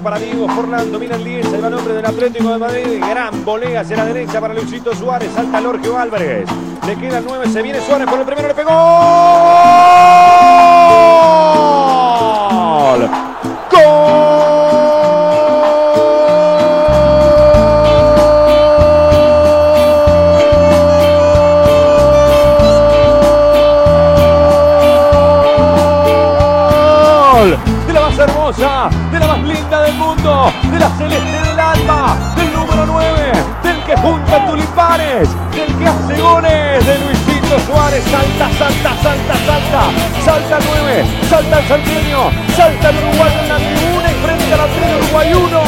para Diego Forlán, domina el 10, ahí va el hombre del Atlético de Madrid, gran volea hacia la derecha para Luisito Suárez, salta Lorgio Álvarez, le queda el 9, se viene Suárez por el primero, le pegó. ¡Gol! más hermosa, de la celeste del alma, del número 9, del que junta tulipanes, del que hace goles, de Luisito Suárez, salta, salta, salta, salta, salta el 9, salta el santiago, salta el uruguayo en la tribuna y frente a la tribuna Uruguay 1,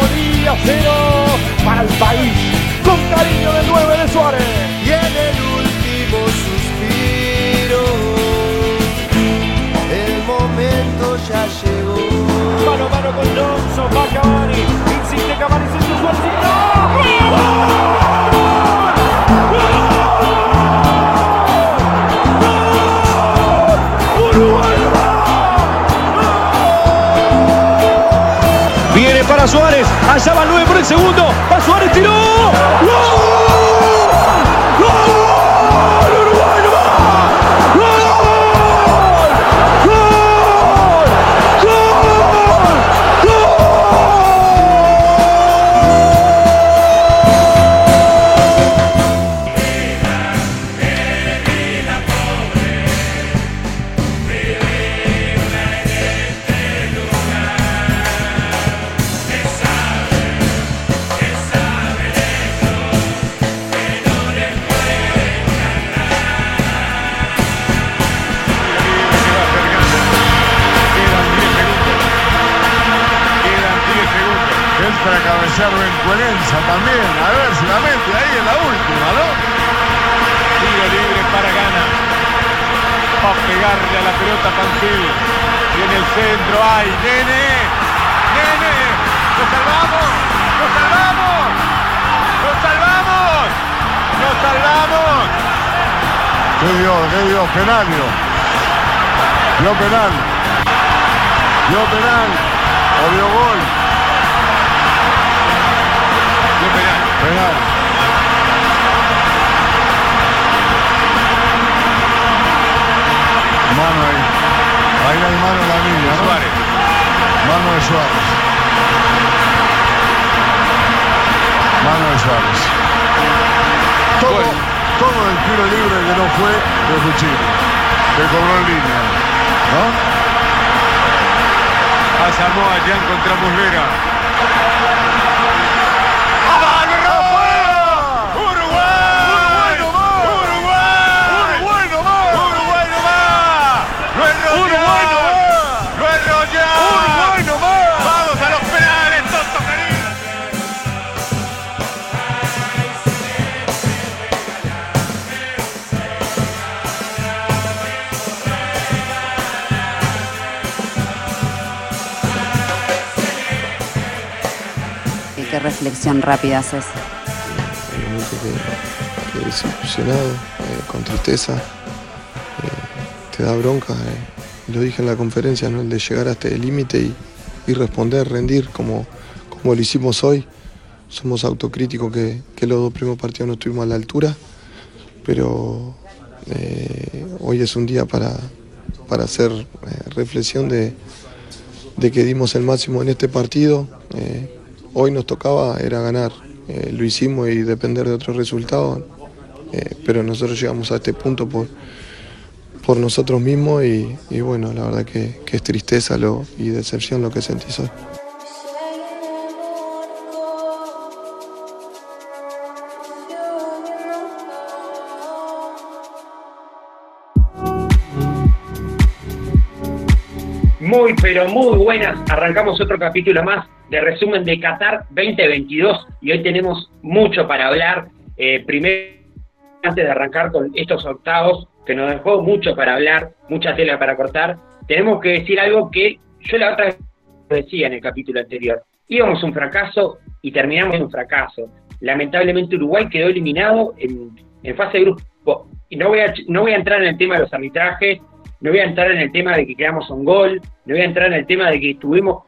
Bolivia 0, para el país, con cariño del 9 de Suárez. Mano con Johnson, va Cavani, insiste Cavani, siente Suárez, y Viene para Suárez, allá va el 9 por el segundo, va Suárez, tiró. ¡Gol! Y en el centro hay Nene. Nene. ¡Lo salvamos! ¡Lo salvamos! ¡Lo salvamos! ¡Lo salvamos! ¿Qué dio? ¿Qué dio? Penal dio. Dio penal. Dio penal. O dio gol. Dio penal. Penal. Mano de Suárez. Mano de Suárez. Todo, Gol. todo el tiro libre que no fue de Fuchini. Que cobró en línea. ¿No? A Samoa ya encontramos Vera. Qué reflexión rápida haces? obviamente que, que desilusionado, eh, con tristeza, eh, te da bronca, eh, lo dije en la conferencia, ¿no? el de llegar hasta el límite y, y responder, rendir como, como lo hicimos hoy. Somos autocríticos que, que los dos primeros partidos no estuvimos a la altura, pero hoy es un día para, para hacer reflexión de, de que dimos el máximo en este partido. Hoy nos tocaba, era ganar. Eh, lo hicimos y depender de otros resultados. Eh, pero nosotros llegamos a este punto por, por nosotros mismos y, bueno, la verdad que, que es tristeza lo, y decepción lo que sentís hoy. Muy, pero muy buenas. Arrancamos otro capítulo más de resumen de Qatar 2022 y hoy tenemos mucho para hablar. Eh, primero, antes de arrancar con estos octavos, que nos dejó mucho para hablar, mucha tela para cortar, tenemos que decir algo que yo la otra vez decía en el capítulo anterior. Íbamos un fracaso y terminamos en un fracaso. Lamentablemente Uruguay quedó eliminado en, en fase de grupo. Y no voy, a, no voy a entrar en el tema de los arbitrajes, no voy a entrar en el tema de que quedamos un gol, no voy a entrar en el tema de que estuvimos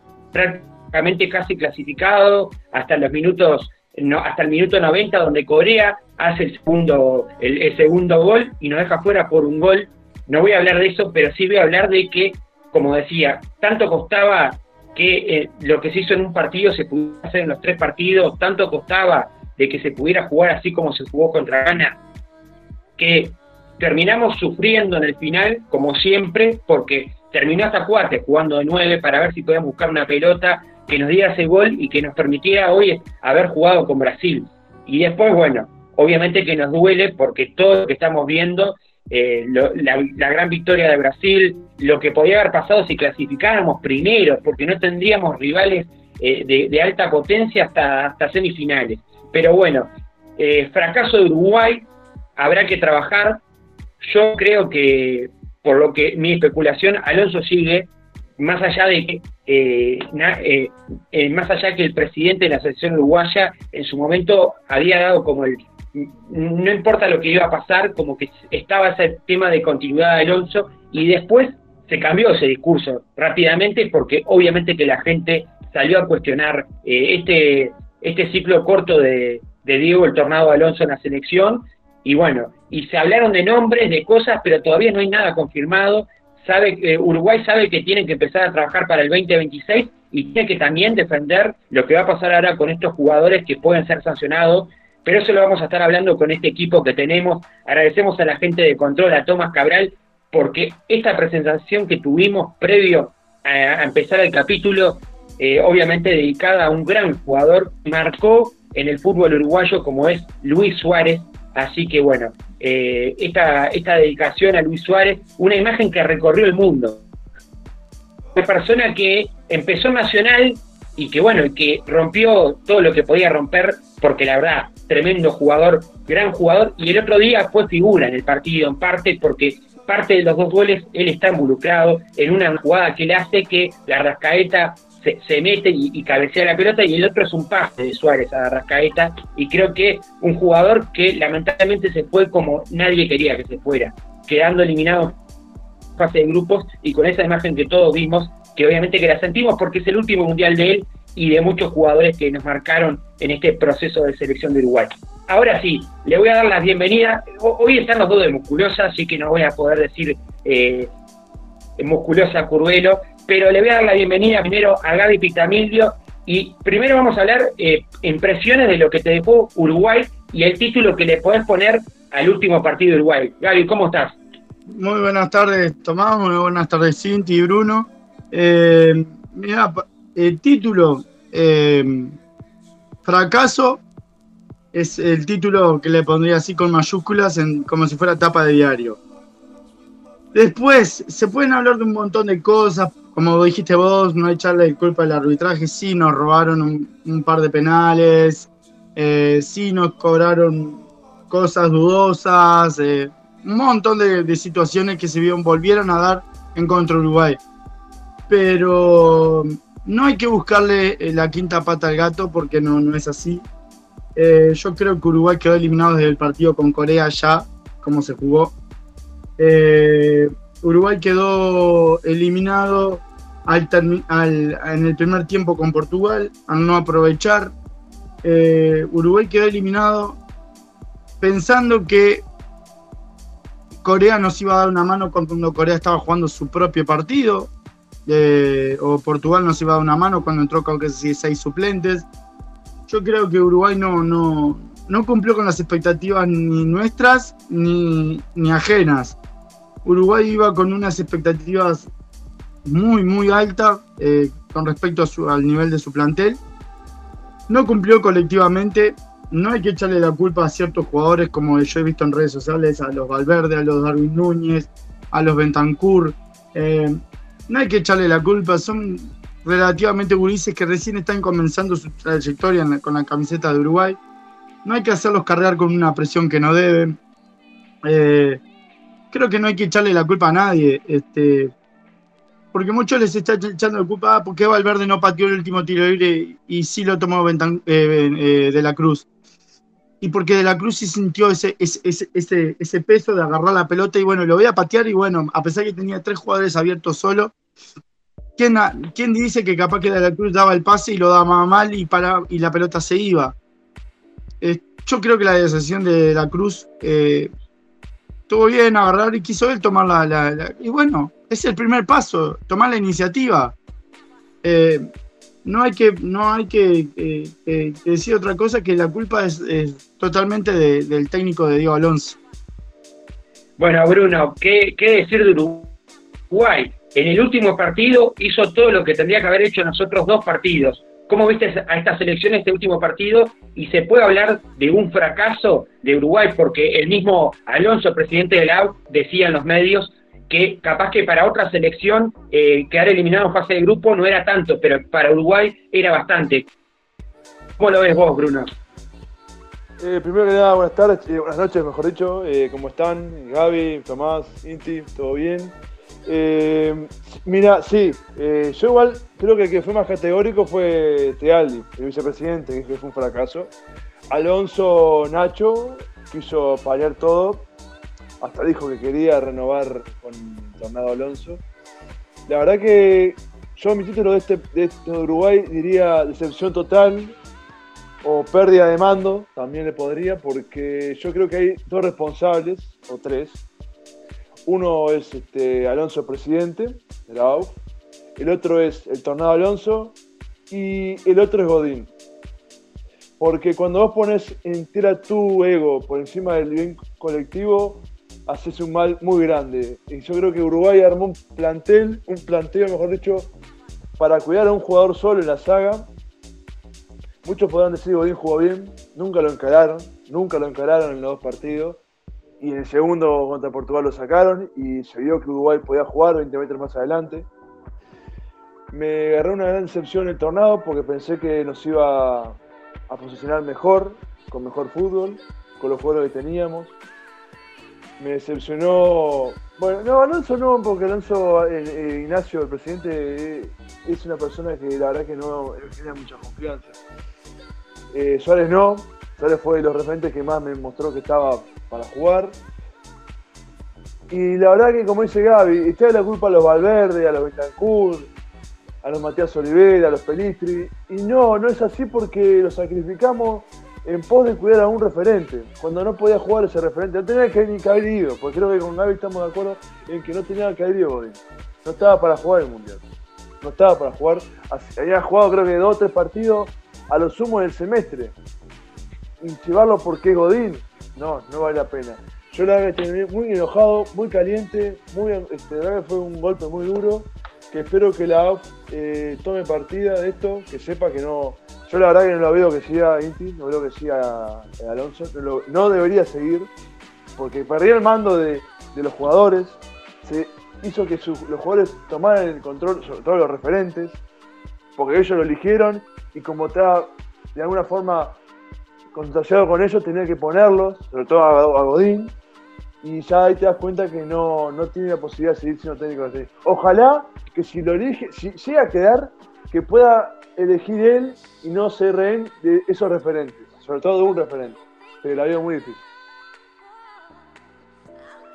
casi clasificado hasta los minutos no, hasta el minuto 90 donde Corea hace el segundo el, segundo gol y nos deja fuera por un gol. No voy a hablar de eso, pero sí voy a hablar de que, como decía, tanto costaba que eh, lo que se hizo en un partido se pudiera hacer en los tres partidos, tanto costaba de que se pudiera jugar así como se jugó contra Ghana, que terminamos sufriendo en el final, como siempre, porque terminó hasta cuarto jugando de nueve para ver si podíamos buscar una pelota que nos diera ese gol y que nos permitiera hoy haber jugado con Brasil. Y después, bueno, obviamente que nos duele porque todo lo que estamos viendo, eh, la, gran victoria de Brasil, lo que podía haber pasado si clasificáramos primero, porque no tendríamos rivales eh, de, alta potencia hasta, hasta semifinales. Pero bueno, eh, fracaso de Uruguay, habrá que trabajar. Yo creo que, por lo que mi especulación, Alonso sigue, más allá de que, eh, eh, eh, más allá que el presidente de la selección uruguaya en su momento había dado como el, no importa lo que iba a pasar, como que estaba ese tema de continuidad de Alonso y después se cambió ese discurso rápidamente porque obviamente que la gente salió a cuestionar este, este ciclo corto de, de Diego el Tornado Alonso en la selección y bueno, y se hablaron de nombres, de cosas, pero todavía no hay nada confirmado. Sabe, que Uruguay sabe que tienen que empezar a trabajar para el 2026 y tiene que también defender lo que va a pasar ahora con estos jugadores que pueden ser sancionados, pero eso lo vamos a estar hablando con este equipo que tenemos. Agradecemos a la gente de control, a Tomás Cabral, porque esta presentación que tuvimos previo a, empezar el capítulo, eh, obviamente dedicada a un gran jugador, marcó en el fútbol uruguayo como es Luis Suárez, Así que bueno, eh, esta, esta dedicación a Luis Suárez, una imagen que recorrió el mundo. Una persona que empezó Nacional y que bueno, que rompió todo lo que podía romper, porque la verdad, tremendo jugador, gran jugador, y el otro día fue figura en el partido, en parte porque parte de los dos goles él está involucrado en una jugada que le hace que la Rascaeta se, mete y, cabecea la pelota y el otro es un pase de Suárez a Rascaeta y creo que un jugador que lamentablemente se fue como nadie quería que se fuera, quedando eliminado fase de grupos y con esa imagen que todos vimos, que obviamente que la sentimos porque es el último mundial de él y de muchos jugadores que nos marcaron en este proceso de selección de Uruguay. Ahora sí, le voy a dar la bienvenida. Hoy están los dos de musculosa, así que no voy a poder decir eh, musculosa Curvelo, pero le voy a dar la bienvenida primero a Gaby Pitamilio y primero vamos a hablar eh, impresiones de lo que te dejó Uruguay y el título que le podés poner al último partido de Uruguay. Gaby, ¿cómo estás? Muy buenas tardes, Tomás, muy buenas tardes, Cinti y Bruno. Eh, mira, el título, eh, fracaso, es el título que le pondría así con mayúsculas, en, como si fuera tapa de diario. Después, se pueden hablar de un montón de cosas, como dijiste vos, no echarle culpa al arbitraje, sí nos robaron un, par de penales, eh, sí nos cobraron cosas dudosas, eh, un montón de, situaciones que se vieron, volvieron a dar en contra Uruguay. Pero no hay que buscarle eh, la quinta pata al gato porque no, no es así. yo creo que Uruguay quedó eliminado desde el partido con Corea ya, como se jugó. Uruguay quedó eliminado en el primer tiempo con Portugal, al no aprovechar. Eh, Uruguay quedó eliminado pensando que Corea nos iba a dar una mano cuando Corea estaba jugando su propio partido, eh, o Portugal nos iba a dar una mano cuando entró con seis suplentes. Yo creo que Uruguay no, no, no cumplió con las expectativas ni nuestras ni, ni ajenas. Uruguay iba con unas expectativas muy, muy altas eh, con respecto al nivel de su plantel. No cumplió colectivamente. No hay que echarle la culpa a ciertos jugadores, como yo he visto en redes sociales, a los Valverde, a los Darwin Núñez, a los Bentancur. Eh, no hay que echarle la culpa, son relativamente gurises que recién están comenzando su trayectoria con la camiseta de Uruguay. No hay que hacerlos cargar con una presión que no deben. Eh, creo que no hay que echarle la culpa a nadie, este, porque muchos les está echando la culpa ah, porque Valverde no pateó el último tiro libre y sí lo tomó eh, eh, de la Cruz. Y porque de la Cruz sí sintió ese, ese, ese, peso de agarrar la pelota y bueno, lo voy a patear y bueno, a pesar que tenía tres jugadores abiertos solo, ¿quién, ¿quién, dice que capaz que De la Cruz daba el pase y lo daba mal y, para, y la pelota se iba? Eh, yo creo que la decisión de la Cruz eh, bien agarrar y quiso él tomar la, Y bueno, es el primer paso, tomar la iniciativa. Eh, no hay que, no hay que decir otra cosa que la culpa es, totalmente del técnico de Diego Alonso. Bueno, Bruno, ¿qué, ¿qué, decir de Uruguay? En el último partido hizo todo lo que tendría que haber hecho en los otros dos partidos. ¿Cómo viste a esta selección este último partido? Y se puede hablar de un fracaso de Uruguay, porque el mismo Alonso, presidente de la AU, decía en los medios que capaz que para otra selección eh, quedar eliminado en fase de grupo no era tanto, pero para Uruguay era bastante. ¿Cómo lo ves vos, Bruno? Eh, primero que nada, buenas tardes, eh, buenas noches, mejor dicho. Eh, ¿Cómo están? Gaby, Tomás, Inti, ¿todo bien? Mira, sí, yo igual creo que el que fue más categórico fue Tealdi, el vicepresidente, que fue un fracaso. Alonso Nacho quiso paliar todo, hasta dijo que quería renovar con Tornado Alonso. La verdad que yo mi título de este, de este Uruguay diría decepción total, o pérdida de mando, también le podría, porque yo creo que hay dos responsables, o tres. Uno es este, Alonso, presidente de la AUF, el otro es el Tornado Alonso y el otro es Godín. Porque cuando vos pones entera tu ego por encima del bien colectivo, haces un mal muy grande. Y yo creo que Uruguay armó un plantel, un planteo, mejor dicho, para cuidar a un jugador solo en la saga Muchos podrán decir Godín jugó bien, nunca lo encararon, nunca lo encararon en los dos partidos. Y en el segundo contra Portugal lo sacaron y se vio que Uruguay podía jugar 20 metros más adelante. Me agarré una gran decepción el tornado porque pensé que nos iba a posicionar mejor, con mejor fútbol, con los jugadores que teníamos. Me decepcionó. Bueno, no, Alonso no, porque Alonso, Ignacio, el presidente, es una persona que la verdad que no genera mucha confianza. Eh, Suárez no. Suárez fue de los referentes que más me mostró que estaba para jugar. Y la verdad que, como dice Gaby, está la culpa a los Valverde, a los Betancourt, a los Matías Olivera, a los Pelistri. Y no, no es así porque los sacrificamos en pos de cuidar a un referente. Cuando no podía jugar ese referente, no tenía que ni haber ido, porque creo que con Gaby estamos de acuerdo en que no tenía que haber ido No estaba para jugar el Mundial. No estaba para jugar. Había jugado creo que dos o tres partidos a lo sumo del semestre. Y llevarlo porque es Godín, no, no vale la pena. Yo la verdad que estoy muy enojado, muy caliente, muy, este, la verdad fue un golpe muy duro, que espero que la AUF eh, tome partida de esto, que sepa que no... Yo la verdad que no lo veo que siga Inti, no veo que siga eh, Alonso, no, debería seguir, porque perdió el mando de, los jugadores, se hizo que los jugadores tomaran el control, sobre todo los referentes, porque ellos lo eligieron y como está de alguna forma contagiado con ellos, tenía que ponerlos, sobre todo a, Godín, y ya ahí te das cuenta que no, tiene la posibilidad de seguir siendo técnico de Ojalá que si lo elige, si llega a quedar, que pueda elegir él y no se rehén de esos referentes, sobre todo de un referente, pero la veo muy difícil.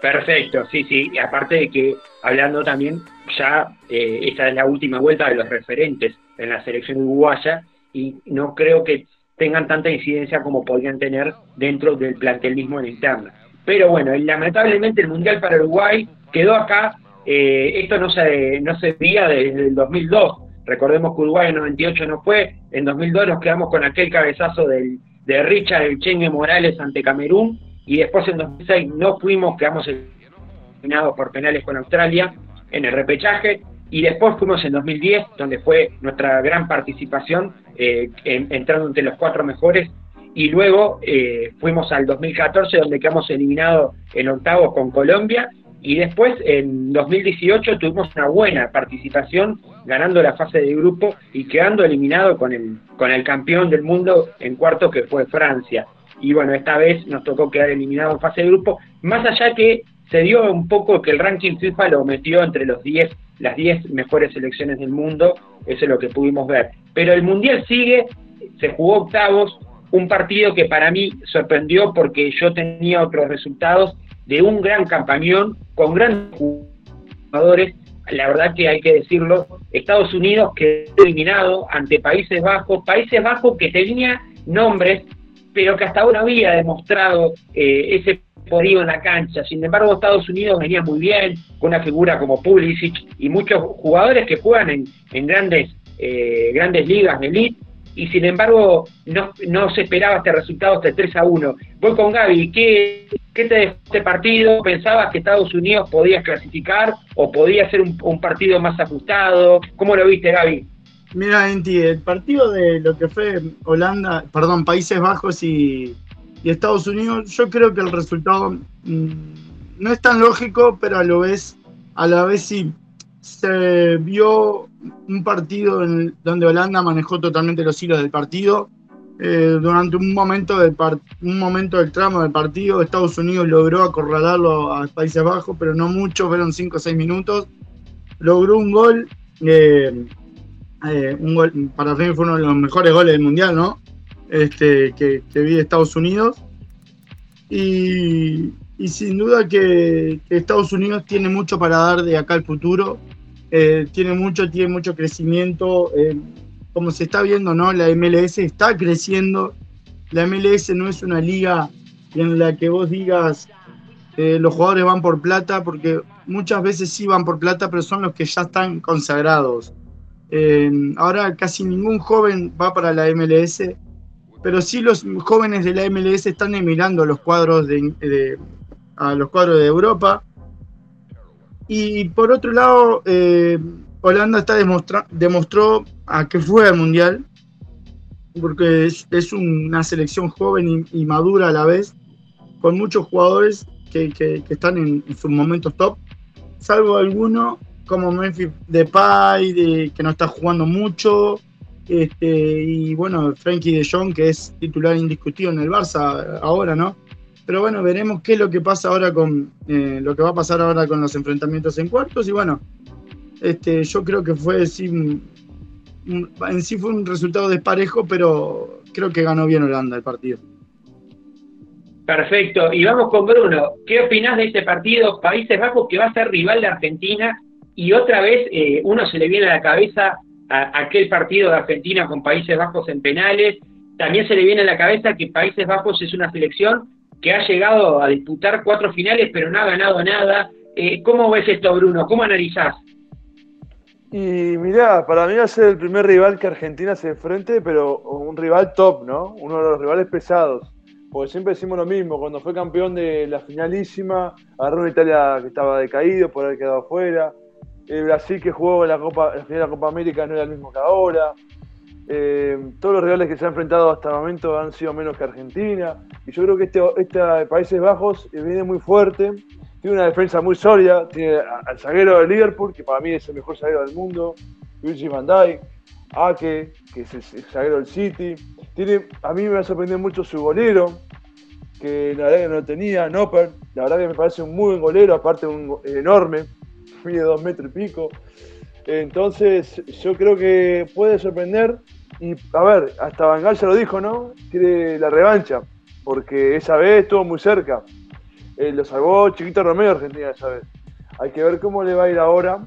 Perfecto, sí, sí, y aparte de que hablando también, ya eh, esta es la última vuelta de los referentes en la selección uruguaya y no creo que tengan tanta incidencia como podrían tener dentro del plantel mismo en interna. Pero bueno, lamentablemente el Mundial para Uruguay quedó acá, eh, esto no se, no se veía desde el 2002, recordemos que Uruguay en 98 no fue, en 2002 nos quedamos con aquel cabezazo del, de Richard el Chengue Morales ante Camerún, y después en 2006 no fuimos, quedamos eliminados por penales con Australia en el repechaje, y después fuimos en 2010, donde fue nuestra gran participación, eh, entrando entre los cuatro mejores. Y luego eh, fuimos al 2014, donde quedamos eliminados en octavos con Colombia. Y después, en 2018, tuvimos una buena participación, ganando la fase de grupo y quedando eliminado con el, con el campeón del mundo en cuarto, que fue Francia. Y bueno, esta vez nos tocó quedar eliminado en fase de grupo, más allá que se dio un poco que el ranking FIFA lo metió entre los 10 las 10 mejores selecciones del mundo, eso es lo que pudimos ver. Pero el Mundial sigue, se jugó octavos, un partido que para mí sorprendió porque yo tenía otros resultados de un gran campañón con grandes jugadores. la verdad que hay que decirlo, Estados Unidos quedó eliminado ante Países Bajos, Países Bajos que tenía nombres, pero que hasta ahora había demostrado eh, ese poderío en la cancha. Sin embargo, Estados Unidos venía muy bien, con una figura como Pulisic y muchos jugadores que juegan en, grandes, eh, grandes ligas de elite, y sin embargo no, no se esperaba este resultado, este 3 a 1. Voy con Gaby, ¿qué, qué te dejó este partido? ¿Pensabas que Estados Unidos podía clasificar o podía ser un, un partido más ajustado? ¿Cómo lo viste, Gaby? Mira, Enti, el partido de lo que fue Holanda, perdón, Países Bajos y, y Estados Unidos, yo creo que el resultado mm, no es tan lógico, pero a lo vez, a la vez sí se vio un partido en, donde Holanda manejó totalmente los hilos del partido. Eh, durante un momento, del un momento del tramo del partido, Estados Unidos logró acorralarlo a Países Bajos, pero no mucho, fueron 5 o 6 minutos. Logró un gol, eh, eh, un gol, para mí fue uno de los mejores goles del Mundial, ¿no? Este, que, que vi de Estados Unidos. Y, y sin duda que, Estados Unidos tiene mucho para dar de acá al futuro. Eh, tiene mucho, tiene mucho crecimiento. eh, como se está viendo, ¿no? La MLS está creciendo. La MLS no es una liga en la que vos digas eh, los jugadores van por plata, porque muchas veces sí van por plata, pero son los que ya están consagrados. Ahora casi ningún joven va para la MLS, pero sí los jóvenes de la MLS están emigrando a los cuadros de, a los cuadros de Europa. Y por otro lado, eh, Holanda está demostra- demostró a qué fue al Mundial, porque es, es una selección joven y, madura a la vez, con muchos jugadores que, que- que están en, sus momentos top, salvo alguno como Memphis Depay, de, que no está jugando mucho, este, y bueno, Frankie de Jong, que es titular indiscutido en el Barça ahora, ¿no? Pero bueno, veremos qué es lo que pasa ahora con eh, lo que va a pasar ahora con los enfrentamientos en cuartos. Y bueno, este, yo creo que fue en sí fue un resultado desparejo, pero creo que ganó bien Holanda el partido. Perfecto. Y vamos con Bruno. ¿Qué opinás de este partido Países Bajos que va a ser rival de Argentina? Y otra vez eh, uno se le viene a la cabeza aquel partido de Argentina con Países Bajos en penales. También se le viene a la cabeza que Países Bajos es una selección que ha llegado a disputar cuatro finales pero no ha ganado nada. Eh, ¿Cómo ves esto, Bruno? ¿Cómo analizás? Y mirá, para mí va a ser el primer rival que Argentina se enfrente, pero un rival top, ¿no? Uno de los rivales pesados. Porque siempre decimos lo mismo, cuando fue campeón de la finalísima, agarró una Italia que estaba decaído por haber quedado afuera. El Brasil que jugó en la, Copa, en la de la Copa América no era el mismo que ahora. Eh, todos los rivales que se han enfrentado hasta el momento han sido menos que Argentina. Y yo creo que este, este Países Bajos eh, viene muy fuerte, tiene una defensa muy sólida, tiene al zaguero de Liverpool, que para mí es el mejor zaguero del mundo, Virgil van Dijk, Ake, que es el zaguero del City. Tiene, a mí me ha sorprendido mucho su golero, que la verdad que no tenía, Nopper. La verdad que me parece un muy buen golero, aparte un go- enorme, mide dos metros y pico. Entonces, yo creo que puede sorprender. Y a ver, hasta Bangal ya lo dijo, ¿no? Quiere la revancha, porque esa vez estuvo muy cerca. Eh, lo salvó Chiquito Romero Argentina esa vez. Hay que ver cómo le va a ir ahora.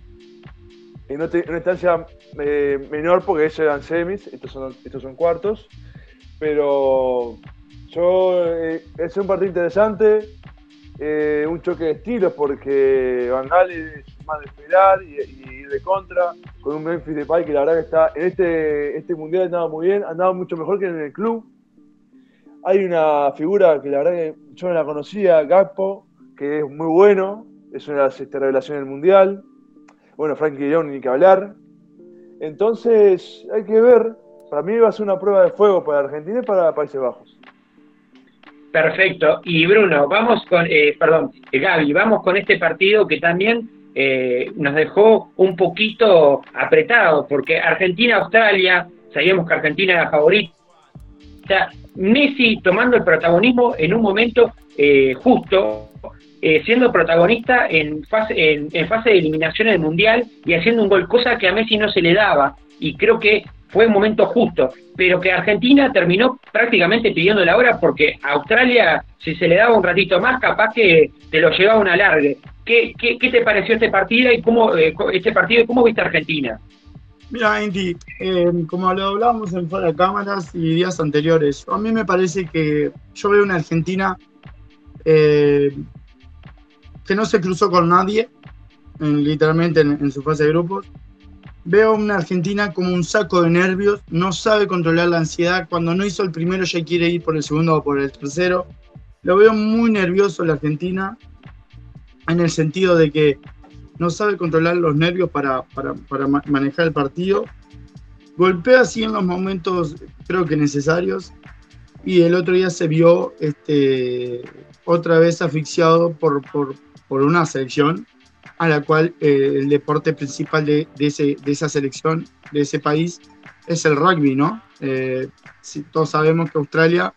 En una, instancia eh, menor, porque esos eran semis, estos son, estos son cuartos. Pero yo, eh, es un partido interesante, un choque de estilos, porque Van Gaal es más de esperar y, ir de contra, con un Memphis Depay que la verdad que está en este, este mundial andaba muy bien, andaba mucho mejor que en el club. Hay una figura que la verdad que yo no la conocía, Gakpo, que es muy bueno, es una este, revelaciones del mundial. Bueno, Frankie Jong ni que hablar. Entonces, hay que ver. Para mí va a ser una prueba de fuego para Argentina y para Países Bajos. Perfecto. Y Bruno, vamos con, eh, perdón, eh, Gaby, vamos con este partido que también eh, nos dejó un poquito apretados, porque Argentina-Australia, sabíamos que Argentina era favorita. Messi tomando el protagonismo en un momento eh, justo, eh, siendo protagonista en fase, en, en fase de eliminación del Mundial y haciendo un gol, cosa que a Messi no se le daba. Y creo que fue un momento justo, pero que Argentina terminó prácticamente pidiendo la hora porque Australia, si se le daba un ratito más, capaz que te lo llevaba un alargue. ¿Qué, te pareció este partido y cómo eh, este partido y cómo viste a Argentina? Mira, Indy, eh, como lo hablábamos en fuera de cámaras y días anteriores, a mí me parece que yo veo una Argentina eh, que no se cruzó con nadie, literalmente en, su fase de grupos. Veo una Argentina como un saco de nervios, no sabe controlar la ansiedad. Cuando no hizo el primero ya quiere ir por el segundo o por el tercero. Lo veo muy nervioso la Argentina en el sentido de que no sabe controlar los nervios para, para, para manejar el partido. Golpea así en los momentos creo que necesarios y el otro día se vio este, otra vez asfixiado por, por, por una selección a la cual eh, el deporte principal de, de, ese, de, esa selección, de ese país, es el rugby, ¿no? Eh, todos sabemos que Australia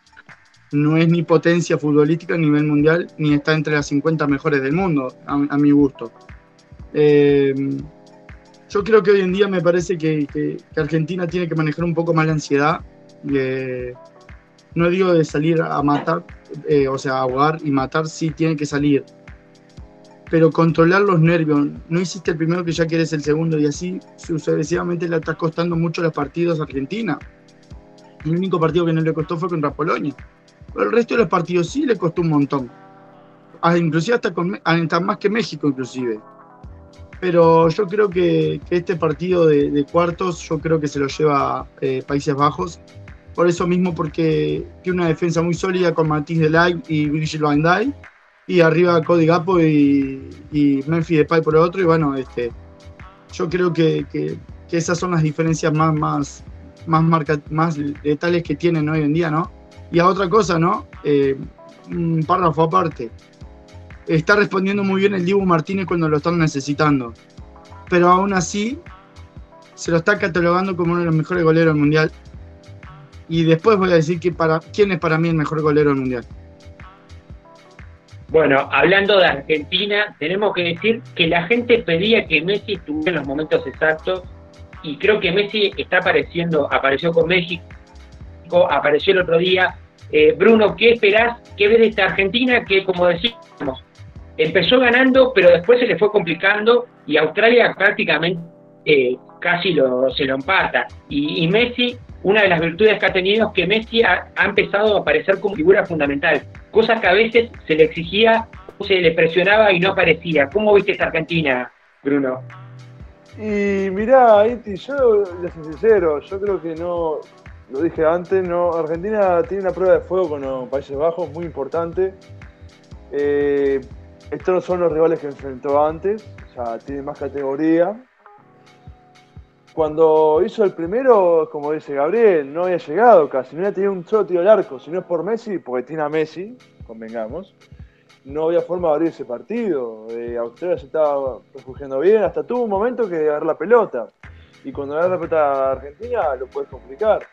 no es ni potencia futbolística a nivel mundial, ni está entre las 50 mejores del mundo, a, a mi gusto. Eh, yo creo que hoy en día me parece que, Argentina tiene que manejar un poco más la ansiedad. no digo de salir a matar, o sea, ahogar y matar, sí tiene que salir. Pero controlar los nervios, no hiciste el primero que ya quieres el segundo y así sucesivamente le estás costando mucho los partidos a Argentina. El único partido que no le costó fue contra Polonia. Pero el resto de los partidos sí le costó un montón. Ah, inclusive hasta, con, hasta más que México inclusive. Pero yo creo que, que este partido de, de, cuartos, yo creo que se lo lleva eh, Países Bajos por eso mismo, porque tiene una defensa muy sólida con Matisse Delight y Virgil van Dijk, y arriba Cody Gapo y, y Memphis Depay por el otro, y bueno, este, yo creo que, que, esas son las diferencias más, más, más, más letales que tienen hoy en día, ¿no? Y a otra cosa, ¿no? Eh, un párrafo aparte. Está respondiendo muy bien el Dibu Martínez cuando lo están necesitando. Pero aún así, se lo está catalogando como uno de los mejores goleros del mundial y después voy a decir que para, quién es para mí el mejor golero del mundial. Bueno, hablando de Argentina, tenemos que decir que la gente pedía que Messi estuviera en los momentos exactos y creo que Messi está apareciendo, apareció con México, apareció el otro día. Eh, Bruno, ¿qué esperás? ¿Qué ves de esta Argentina que, como decíamos, empezó ganando, pero después se le fue complicando y Australia prácticamente eh, casi lo, se lo empata? Y, Messi una de las virtudes que ha tenido es que Messi ha, empezado a aparecer como figura fundamental, cosas que a veces se le exigía, se le presionaba y no aparecía. ¿Cómo viste esta Argentina, Bruno? Y mirá, Iti, yo les soy sincero, yo creo que no, lo dije antes, no, Argentina tiene una prueba de fuego con los Países Bajos muy importante. Eh, estos no son los rivales que enfrentó antes, o sea, tiene más categoría, cuando hizo el primero, como dice Gabriel, no había llegado casi, no había tenido un solo tiro al arco. Si no es por Messi, porque tiene a Messi, convengamos, no había forma de abrir ese partido. Eh, Australia se estaba refugiando bien, hasta tuvo un momento que agarrar la pelota. Y cuando agarra la pelota a Argentina, lo puedes complicar.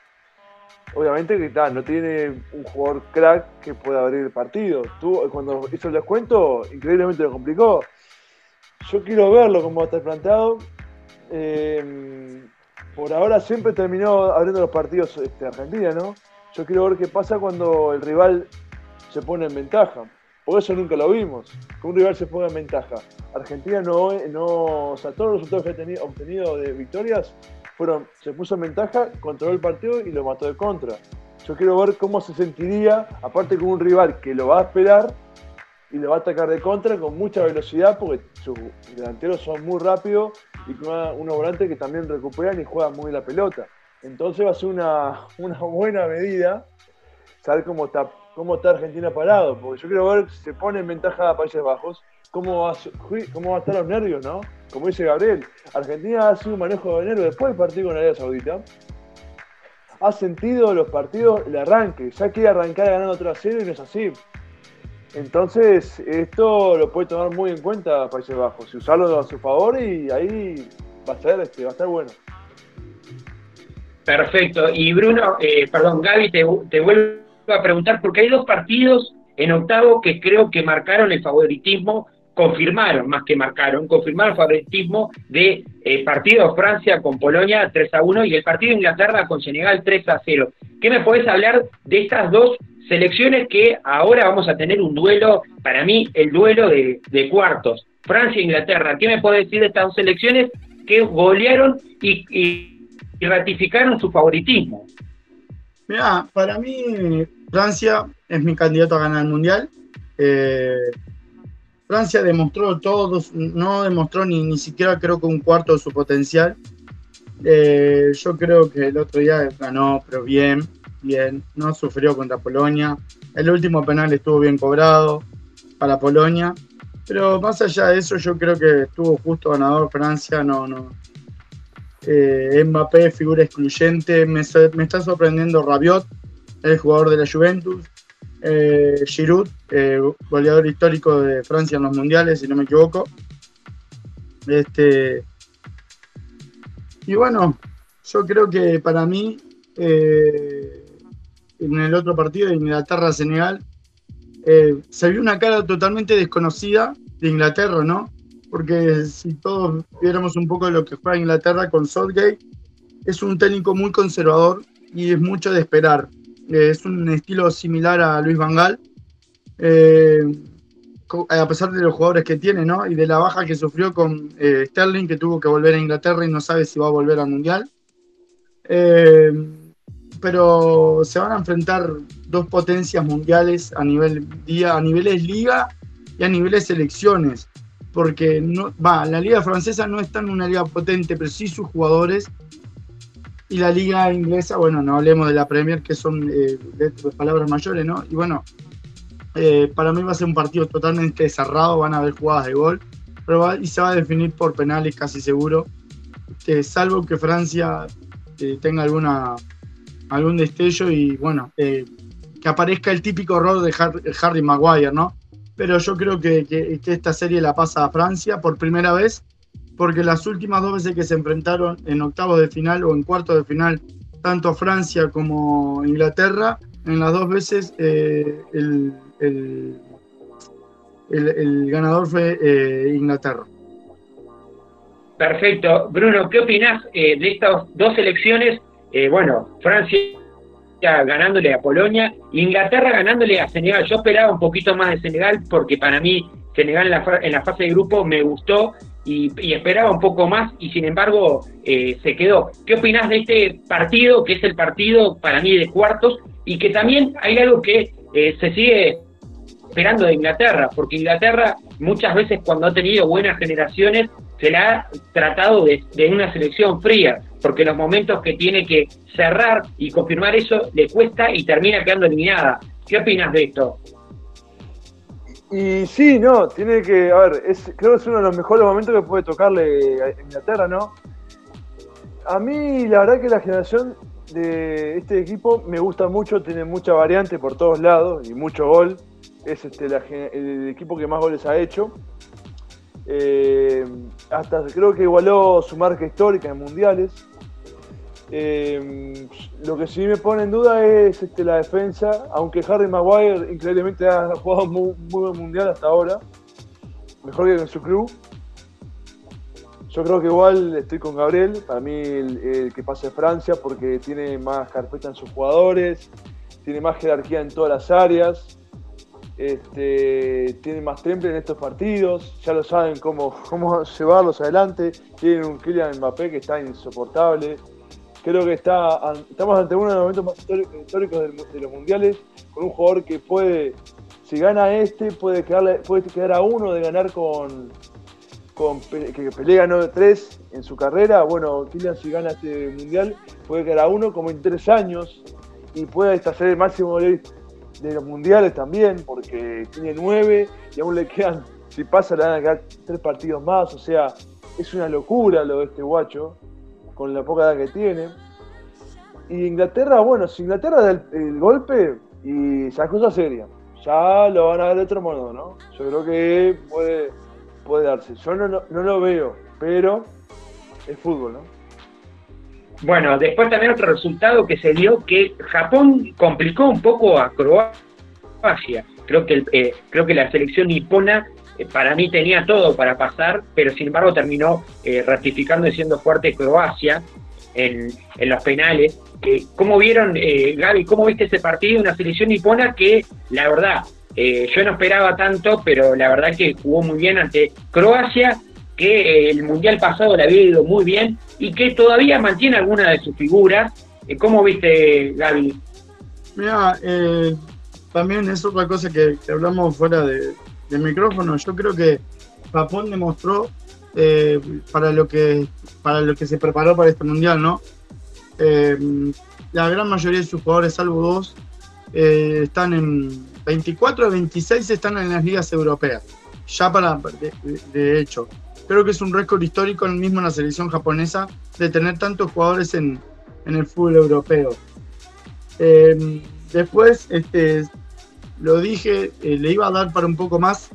Obviamente que no tiene un jugador crack que pueda abrir el partido. Tú, cuando hizo el descuento, increíblemente lo complicó. Yo quiero verlo como va a estar planteado eh, por ahora siempre terminó abriendo los partidos este, Argentina, ¿no? Yo quiero ver qué pasa cuando el rival se pone en ventaja. Por eso nunca lo vimos, que un rival se ponga en ventaja. Argentina no, no o sea, todos los resultados que ha tenido, obtenido de victorias fueron, se puso en ventaja, controló el partido y lo mató de contra. Yo quiero ver cómo se sentiría, aparte con un rival que lo va a esperar y lo va a atacar de contra con mucha velocidad, porque sus delanteros son muy rápidos y con unos volantes que también recuperan y juegan muy la pelota. Entonces va a ser una, una buena medida saber cómo está, cómo está Argentina parado, porque yo quiero ver si se pone en ventaja a Países Bajos, cómo va, cómo va a estar los nervios, ¿no? Como dice Gabriel, Argentina ha sido un manejo de nervios después del partido con Arabia Saudita. Ha sentido los partidos, el arranque, ya quiere arrancar ganando 3 a 0 y no es así. Entonces, esto lo puede tomar muy en cuenta Países Bajos y usarlo a su favor y ahí va a ser, este, va a estar bueno. Perfecto. Y Bruno, eh, perdón, Gaby, te, vuelvo a preguntar, porque hay dos partidos en octavo que creo que marcaron el favoritismo confirmaron, más que marcaron, confirmaron el favoritismo de eh, partido Francia con Polonia 3 a 1 y el partido Inglaterra con Senegal 3 a 0. ¿Qué me podés hablar de estas dos selecciones que ahora vamos a tener un duelo, para mí el duelo de, cuartos, Francia e Inglaterra? ¿Qué me podés decir de estas dos selecciones que golearon y, ratificaron su favoritismo? Mira, para mí Francia es mi candidato a ganar el Mundial. Eh, Francia demostró todo, no demostró ni, ni siquiera creo que un cuarto de su potencial. Eh, yo creo que el otro día ganó, pero bien, bien, no sufrió contra Polonia. El último penal estuvo bien cobrado para Polonia. Pero más allá de eso, yo creo que estuvo justo ganador Francia, no, no. Eh, Mbappé, figura excluyente. Me, está sorprendiendo Rabiot, el jugador de la Juventus eh, Giroud, eh, goleador histórico de Francia en los mundiales, si no me equivoco. Este, y bueno, yo creo que para mí, en el otro partido de Inglaterra-Senegal, eh, se vio una cara totalmente desconocida de Inglaterra, ¿no? Porque si todos viéramos un poco de lo que juega Inglaterra con Southgate, es un técnico muy conservador y es mucho de esperar. Eh, es un estilo similar a Luis Vangal, eh, a pesar de los jugadores que tiene, ¿no? Y de la baja que sufrió con eh, Sterling, que tuvo que volver a Inglaterra y no sabe si va a volver al Mundial. Pero se van a enfrentar dos potencias mundiales a nivel día, a niveles liga y a niveles selecciones. Porque no, va, la liga francesa no está en una liga potente, pero sí sus jugadores y la liga inglesa, bueno, no hablemos de la Premier, que son eh, palabras mayores, ¿no? Y bueno, eh, para mí va a ser un partido totalmente cerrado, van a haber jugadas de gol, pero y se va a definir por penales casi seguro, que salvo que Francia eh, tenga alguna algún destello y bueno, que aparezca el típico error de Harry, Maguire, ¿no? Pero yo creo que, que esta serie la pasa a Francia por primera vez porque las últimas dos veces que se enfrentaron en octavos de final o en cuartos de final, tanto Francia como Inglaterra, en las dos veces eh, el, ganador fue eh, Inglaterra. Perfecto. Bruno, ¿qué opinas eh, de estas dos elecciones? Bueno, Francia ganándole a Polonia, Inglaterra ganándole a Senegal. Yo esperaba un poquito más de Senegal porque para mí Senegal en la, en la fase de grupo me gustó y, esperaba un poco más y sin embargo eh, se quedó. ¿Qué opinas de este partido, que es el partido para mí de cuartos y que también hay algo que eh, se sigue esperando de Inglaterra? Porque Inglaterra muchas veces cuando ha tenido buenas generaciones se la ha tratado de, una selección fría, porque los momentos que tiene que cerrar y confirmar eso le cuesta y termina quedando eliminada. ¿Qué opinas de esto? Y sí, no, tiene que, a ver, creo que es uno de los mejores momentos que puede tocarle a Inglaterra, ¿no? A mí, la verdad que la generación de este equipo me gusta mucho, tiene mucha variante por todos lados y mucho gol. Es este, el equipo que más goles ha hecho. Eh, hasta creo que igualó su marca histórica en mundiales. Eh, lo que sí me pone en duda es este, la defensa, aunque Harry Maguire increíblemente ha jugado muy, buen mundial hasta ahora, mejor que en su club. Yo creo que igual estoy con Gabriel, para mí el, que pase Francia porque tiene más carpeta en sus jugadores, tiene más jerarquía en todas las áreas, este, tiene más temple en estos partidos, ya lo saben cómo, cómo llevarlos adelante, tienen un Kylian Mbappé que está insoportable, Creo que está, estamos ante uno de los momentos más históricos de los mundiales, con un jugador que puede, si gana este, puede quedar, puede quedar a uno de ganar con, con que pelea 9-3 en su carrera. Bueno, Kylian si gana este mundial, puede quedar a uno como en tres años y puede hasta el máximo de los mundiales también, porque tiene nueve y aún le quedan, si pasa, le van a quedar tres partidos más. O sea, es una locura lo de este guacho con la poca edad que tiene. Y Inglaterra, bueno, si Inglaterra da el, golpe y ya es cosa seria, ya lo van a ver de otro modo, ¿no? Yo creo que puede, puede darse. Yo no, no, lo veo, pero es fútbol, ¿no? Bueno, después también otro resultado que se dio que Japón complicó un poco a Croacia. Creo que, eh, creo que la selección nipona eh, para mí tenía todo para pasar, pero sin embargo terminó eh, ratificando y siendo fuerte Croacia en, en los penales. Eh, ¿Cómo vieron, eh, Gaby, cómo viste ese partido? Una selección nipona que, la verdad, yo no esperaba tanto, pero la verdad que jugó muy bien ante Croacia, que el Mundial pasado le había ido muy bien y que todavía mantiene algunas de sus figuras. Eh, ¿Cómo viste, Gaby? Mira, eh, también es otra cosa que, hablamos fuera de, micrófono. Yo creo que Japón demostró eh, para lo que para lo que se preparó para este mundial, ¿no? La gran mayoría de sus jugadores, salvo dos, están en 24 o 26 están en las ligas europeas. Ya para de hecho, creo que es un récord histórico el mismo en la selección japonesa de tener tantos jugadores en, en el fútbol europeo. Eh, después, este, lo dije, eh, le iba a dar para un poco más.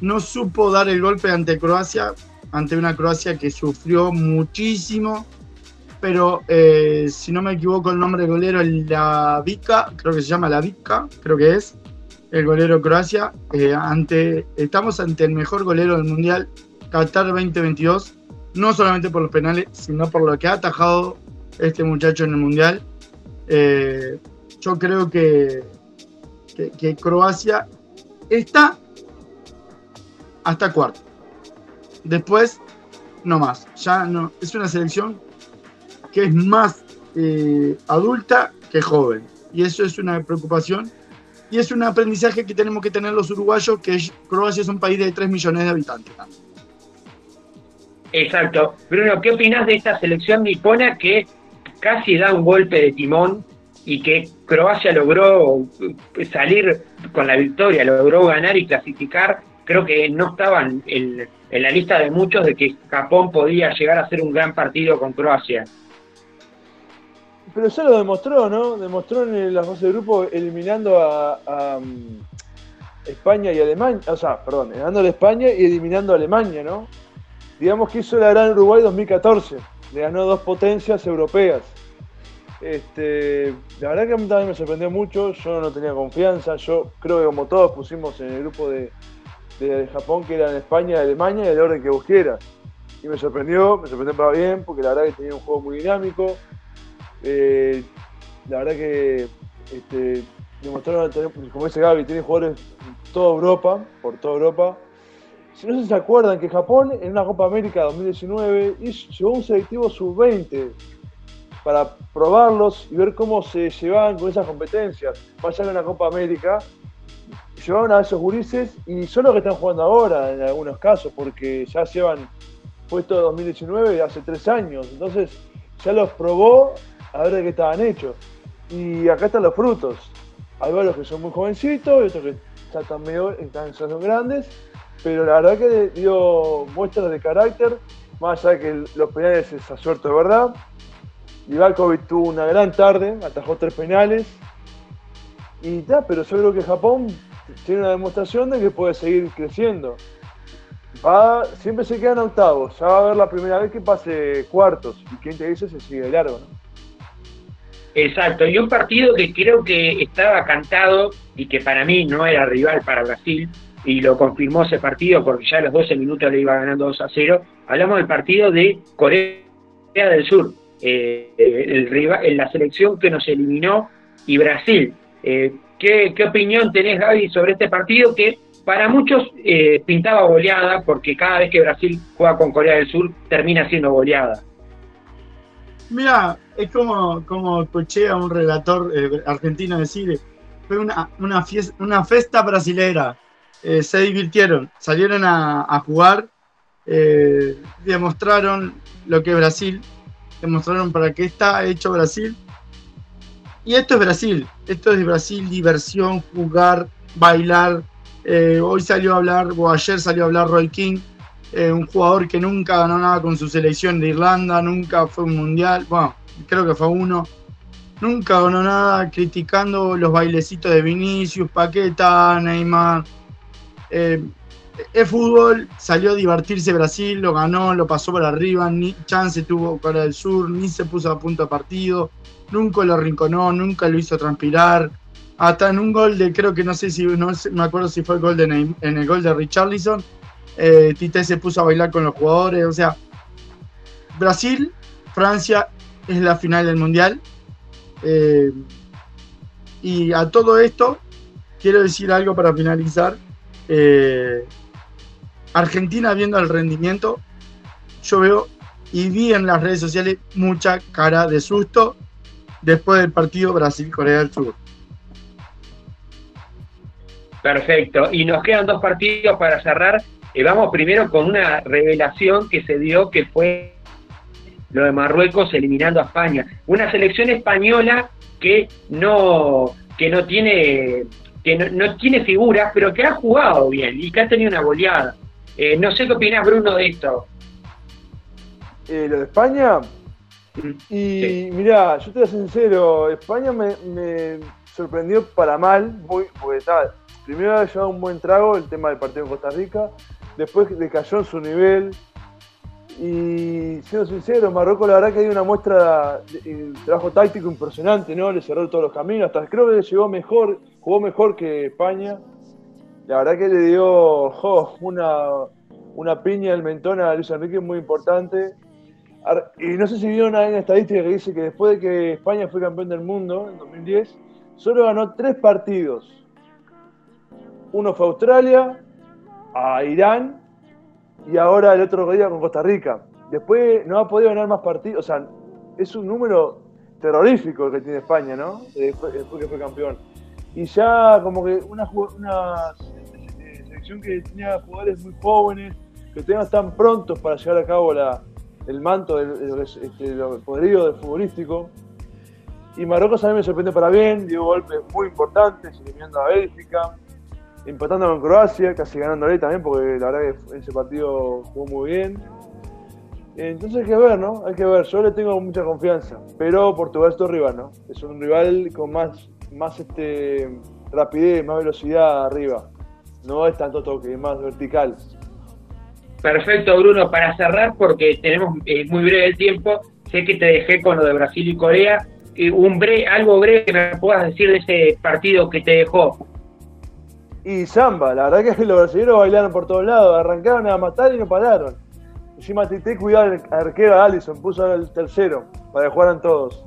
No supo dar el golpe ante Croacia, ante una Croacia que sufrió muchísimo. Pero eh, si no me equivoco, el nombre del golero es La Vica, creo que se llama La Vica, creo que es el golero Croacia. Eh, ante, estamos ante el mejor golero del mundial, Qatar 2022. No solamente por los penales, sino por lo que ha atajado este muchacho en el mundial. Eh, yo creo que, que, Croacia está hasta cuarto. Después, no más. Ya no. Es una selección que es más eh, adulta que joven. Y eso es una preocupación. Y es un aprendizaje que tenemos que tener los uruguayos, que Croacia es un país de 3 millones de habitantes. Exacto. Bruno, ¿qué opinas de esta selección nipona que casi da un golpe de timón y que Croacia logró salir con la victoria, logró ganar y clasificar? Creo que no estaban en, la lista de muchos de que Japón podía llegar a hacer un gran partido con Croacia. Pero ya lo demostró, ¿no? Demostró en la fase de grupo eliminando a, a, um, España y Alemania. O sea, perdón, ganando a España y eliminando a Alemania, ¿no? Digamos que hizo la gran Uruguay 2014. Le ganó dos potencias europeas. Este, la verdad que a mí también me sorprendió mucho. Yo no tenía confianza. Yo creo que como todos pusimos en el grupo de, de Japón que eran España Alemania y el orden que vos quieras. Y me sorprendió, me sorprendió para bien, porque la verdad que tenía un juego muy dinámico. Eh, la verdad que este, demostraron, como dice Gaby, tiene jugadores en toda Europa, por toda Europa. Si no se acuerdan que Japón en una Copa América 2019 hizo, llevó un selectivo sub-20 para probarlos y ver cómo se llevaban con esas competencias. Allá de una Copa América, llevaron a esos gurises y son los que están jugando ahora en algunos casos, porque ya llevan puesto 2019 de hace tres años. Entonces ya los probó a ver de qué estaban hechos. Y acá están los frutos. Hay varios que son muy jovencitos y otros que ya están medio, están, son grandes, pero la verdad que dio muestras de carácter, más allá de que los penales es a suerte de verdad. Livakovic tuvo una gran tarde, atajó tres penales. Y ya, pero yo creo que Japón tiene una demostración de que puede seguir creciendo. Va, siempre se quedan octavos, ya va a ver la primera vez que pase cuartos. Y quien te dice se sigue largo, ¿no? Exacto, y un partido que creo que estaba cantado y que para mí no era rival para Brasil, y lo confirmó ese partido porque ya a los 12 minutos le iba ganando 2 a 0. Hablamos del partido de Corea del Sur, eh, el rival, en la selección que nos eliminó, y Brasil. Eh, ¿qué, ¿Qué opinión tenés, Gaby, sobre este partido que para muchos eh, pintaba goleada porque cada vez que Brasil juega con Corea del Sur termina siendo goleada? Mira, es como, como escuché a un relator eh, argentino decir, fue una, una, fiesta, una festa brasilera. Eh, se divirtieron, salieron a, jugar, eh, demostraron lo que es Brasil, demostraron para qué está hecho Brasil. Y esto es Brasil, esto es Brasil, diversión, jugar, bailar. Eh, hoy salió a hablar, o ayer salió a hablar Roy King, un jugador que nunca ganó nada con su selección de Irlanda, nunca fue un mundial, bueno, creo que fue uno, nunca ganó nada criticando los bailecitos de Vinicius, Paqueta, Neymar. Eh, es fútbol, salió a divertirse Brasil, lo ganó, lo pasó por arriba, ni chance tuvo Corea del Sur, ni se puso a punto de partido, nunca lo arrinconó, nunca lo hizo transpirar. Hasta en un gol de, creo que no sé si, no me acuerdo si fue el gol de en el gol de Richarlison, eh, Tite se puso a bailar con los jugadores, o sea, Brasil, Francia es la final del Mundial. Eh, y a todo esto, quiero decir algo para finalizar. Eh, Argentina viendo el rendimiento, yo veo y vi en las redes sociales mucha cara de susto después del partido Brasil-Corea del Sur. Perfecto. Y nos quedan dos partidos para cerrar. Eh, vamos primero con una revelación que se dio que fue lo de Marruecos eliminando a España. Una selección española que no, que no tiene que no, tiene figuras, pero que ha jugado bien y que ha tenido una goleada. Eh, no sé qué opinas, Bruno, de esto. Eh, lo de España. Mm, Y mira, yo te voy sincero, España me, me sorprendió para mal, muy, porque tal, primero había llevado un buen trago el tema del partido en Costa Rica, después decayó en su nivel. Y siendo sincero, Marruecos la verdad que dio una muestra de, de trabajo táctico impresionante, ¿no? Le cerró todos los caminos, hasta creo que llegó mejor, jugó mejor que España. La verdad que le dio una, una piña al mentón a Luis Enrique muy importante. Y no sé si vieron una, estadística que dice que después de que España fue campeón del mundo en 2010, solo ganó tres partidos. Uno fue a Australia, a Irán y ahora el otro día con Costa Rica. Después no ha podido ganar más partidos. O sea, es un número terrorífico que tiene España, ¿no? Después, después que fue campeón. Y ya como que una, una selección que tenía jugadores muy jóvenes, que tenían tan prontos para llevar a cabo la, el manto del, del- este, lo poderío del futbolístico. Y Marruecos a mí me sorprendió para bien, dio golpes muy importantes, eliminando a Bélgica, empatando con Croacia, casi ganándole también, porque la verdad que ese partido jugó muy bien. Entonces hay que ver, ¿no? Hay que ver. Yo le tengo mucha confianza. Pero Portugal es tu rival, ¿no? Es un rival con más, más este, rapidez, más velocidad arriba. No es tanto toque, es más vertical. Perfecto, Bruno. Para cerrar, porque tenemos eh, muy breve el tiempo, sé que te dejé con lo de Brasil y Corea. Eh, un bre algo breve que me puedas decir de ese partido que te dejó. Y samba, la verdad que los brasileños bailaron por todos lados, arrancaron a matar y no pararon. Encima Tite cuidó al arquero Allison, puso al tercero para que jugaran todos.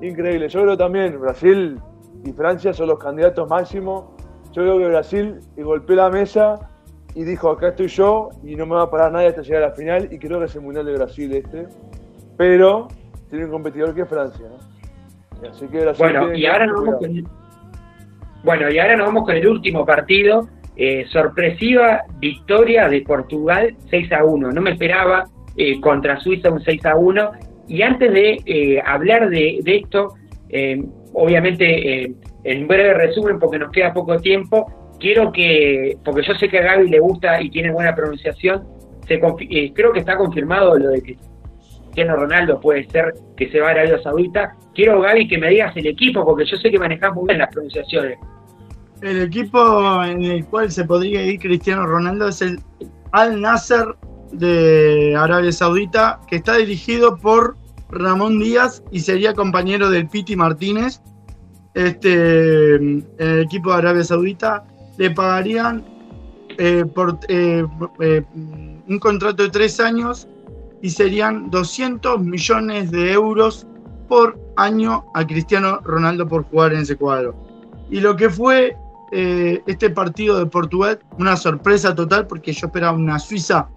Increíble. Yo creo también Brasil y Francia son los candidatos máximos. Yo creo que Brasil golpeó la mesa y dijo acá estoy yo y no me va a parar nadie hasta llegar a la final y creo que es el Mundial de Brasil este. Pero tiene un competidor que es Francia. ¿no? Así que Brasil Bueno, y ahora nos vamos con el, bueno, y ahora nos vamos con el último partido. Eh, sorpresiva victoria de Portugal 6 a 1. No me esperaba eh, contra Suiza un 6 a 1. Y antes de eh, hablar de, de esto, obviamente eh, en breve resumen, porque nos queda poco tiempo, quiero que, porque yo sé que a Gaby le gusta y tiene buena pronunciación, se eh, creo que está confirmado lo de que Cristiano Ronaldo puede ser que se va a Arabia Saudita. Quiero, Gaby, que me digas el equipo, porque yo sé que manejas muy bien las pronunciaciones. El equipo en el cual se podría ir Cristiano Ronaldo es el Al Nasser de Arabia Saudita, que está dirigido por Ramón Díaz y sería compañero del Piti Martínez. Este, el equipo de Arabia Saudita le pagarían eh, por eh, eh, un contrato de tres años y serían 200 millones de euros por año a Cristiano Ronaldo por jugar en ese cuadro. Y lo que fue eh, este partido de Portugal, una sorpresa total, porque yo esperaba una Suiza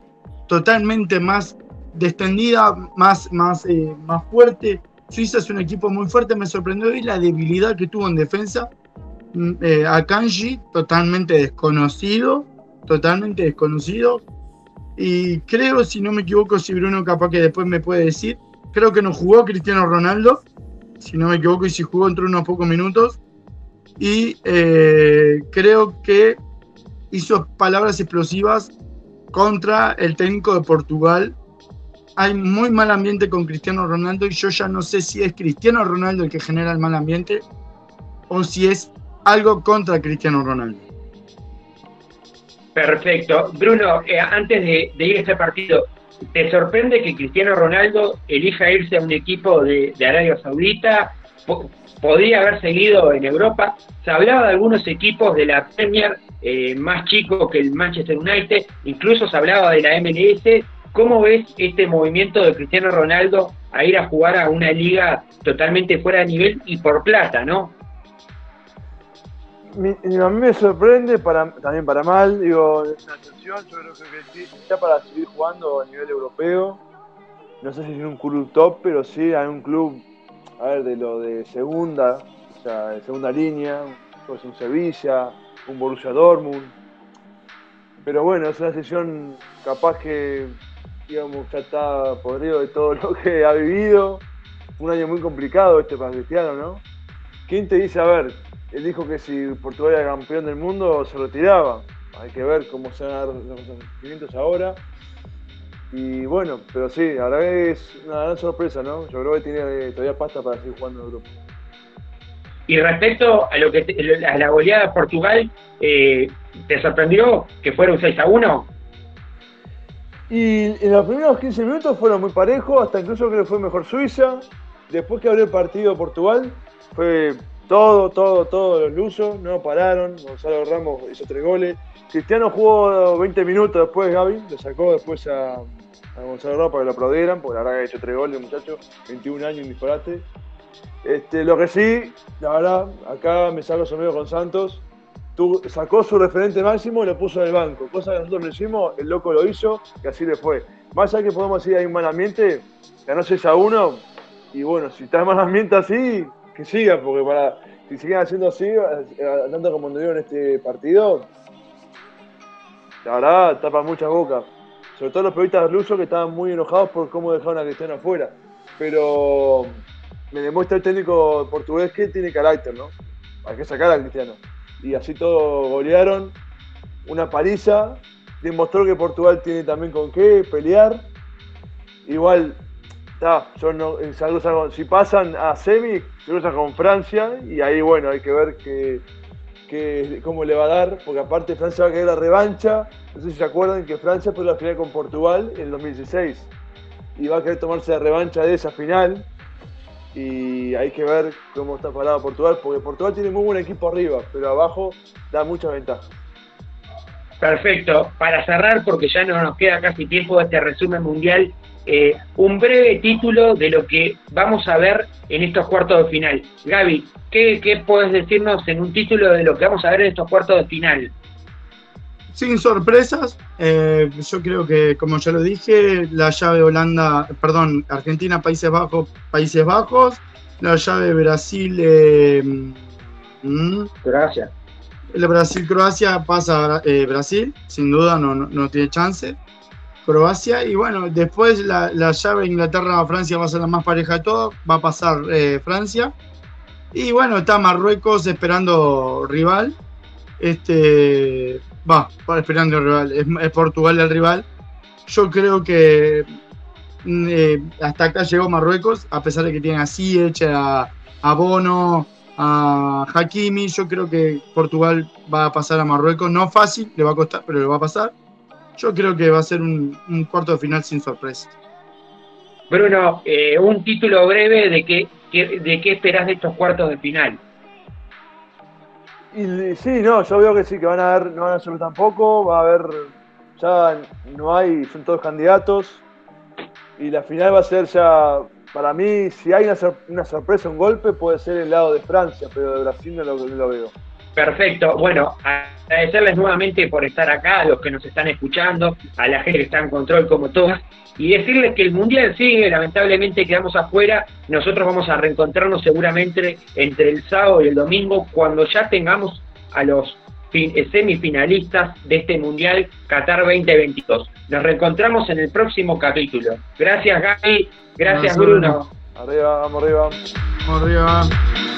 totalmente más destendida, más, más, eh, más fuerte. Suiza es un equipo muy fuerte, me sorprendió y la debilidad que tuvo en defensa. Mm, eh, a Kanji, totalmente desconocido, totalmente desconocido. Y creo, si no me equivoco, si Bruno capaz que después me puede decir, creo que no jugó Cristiano Ronaldo, si no me equivoco, y si jugó entre unos pocos minutos. Y eh, creo que hizo palabras explosivas contra el técnico de Portugal. Hay muy mal ambiente con Cristiano Ronaldo y yo ya no sé si es Cristiano Ronaldo el que genera el mal ambiente o si es algo contra Cristiano Ronaldo. Perfecto. Bruno, eh, antes de, ir a este partido, ¿te sorprende que Cristiano Ronaldo elija irse a un equipo de, Arabia Saudita? Po- podría haber seguido en Europa. Se hablaba de algunos equipos de la Premier eh, más chicos que el Manchester United, incluso se hablaba de la MLS. ¿Cómo ves este movimiento de Cristiano Ronaldo a ir a jugar a una liga totalmente fuera de nivel y por plata, no? a mí me sorprende, también para mal, digo, es una excepción, yo creo que está para seguir jugando a nivel europeo. No sé si en un club top, pero sí hay un club, a ver, de lo de segunda, o sea, de segunda línea, pues un Sevilla, un Borussia Dortmund. Pero bueno, es una sesión capaz que, digamos, ya está podrido de todo lo que ha vivido. Un año muy complicado este para Cristiano, ¿no? ¿Quién te dice, a ver, él dijo que si Portugal era campeón del mundo se retiraba. Hay que ver cómo se van a dar los acontecimientos ahora. Y bueno, pero sí, ahora es una gran sorpresa, ¿no? Yo creo que tiene eh, todavía pasta para seguir jugando en Europa. Y respecto a lo que a la goleada de Portugal, eh, ¿te sorprendió que fuera un 6 a 1? Y en los primeros 15 minutos fueron muy parejos, hasta incluso creo que fue mejor Suiza. Después que abrió el partido Portugal, fue todo, todo, todo los lusos, no pararon. Gonzalo Ramos hizo tres goles. Cristiano jugó 20 minutos después, Gaby, le sacó después a, Gonzalo Ramos para que lo aplaudieran, porque la verdad que ha hecho tres goles, muchacho, 21 años, un disparate. Este, lo que sí, la verdad, acá me saco sombrero con Santos. Tú, sacó su referente máximo y lo puso en el banco. Cosa que nosotros lo hicimos, el loco lo hizo y así le fue. Más allá que podemos hay un mal ambiente, ganó 6 a 1. Y bueno, si está en mal ambiente así, que siga, porque para si siguen haciendo así, eh, tanto como en este partido, la verdad tapa muchas bocas. Sobre todo los periodistas lusos que estaban muy enojados por cómo dejaron a Cristiano afuera. Pero me demuestra el técnico portugués que tiene carácter, ¿no? Hay que sacar a Cristiano. Y así todo golearon. Una paliza. Demostró que Portugal tiene también con qué pelear. Igual yo no, si pasan a semi, se cruzan con Francia y ahí bueno, hay que ver que, cómo le va a dar, porque aparte Francia va a querer la revancha, no sé si se acuerdan que Francia fue la final con Portugal en el 2016 y va a querer tomarse la revancha de esa final y hay que ver cómo está parado Portugal, porque Portugal tiene muy buen equipo arriba, pero abajo da mucha ventaja. Perfecto. Para cerrar, porque ya no nos queda casi tiempo de este resumen mundial, eh, un breve título de lo que vamos a ver en estos cuartos de final. Gaby, ¿qué, puedes decirnos en un título de lo que vamos a ver en estos cuartos de final? Sin sorpresas, eh, yo creo que, como ya lo dije, la llave Holanda, perdón, Argentina, Países Bajos, Países Bajos, la llave Brasil, eh, mm, Croacia. La Brasil-Croacia pasa eh, Brasil, sin duda, no, no tiene chance. Croacia. Y bueno, después la, llave Inglaterra-Francia va a ser la más pareja de todo. Va a pasar eh, Francia. Y bueno, está Marruecos esperando rival. Este va, esperando rival. Es, Portugal el rival. Yo creo que mm, eh, hasta acá llegó Marruecos, a pesar de que tiene así hecha a, Bono, a Hakimi. Yo creo que Portugal va a pasar a Marruecos. No fácil, le va a costar, pero le va a pasar. Yo creo que va a ser un, cuarto de final sin sorpresa. Bruno, eh, un título breve de qué, de qué esperás de estos cuartos de final. Y, sí, no, yo veo que sí, que van a haber, no van a ser tampoco, va a haber, ya no hay, son todos candidatos, y la final va a ser ya, para mí, si hay una, sorpresa, un golpe, puede ser el lado de Francia, pero de Brasil no lo veo. Perfecto. Bueno, agradecerles nuevamente por estar acá, a los que nos están escuchando, a la gente que está en control como todas, y decirles que el Mundial sigue, lamentablemente quedamos afuera, nosotros vamos a reencontrarnos seguramente entre el sábado y el domingo cuando ya tengamos a los eh, semifinalistas de este Mundial Qatar 2022. Nos reencontramos en el próximo capítulo. Gracias Gaby, gracias Bruno. Arriba, vamos arriba. Vamos arriba.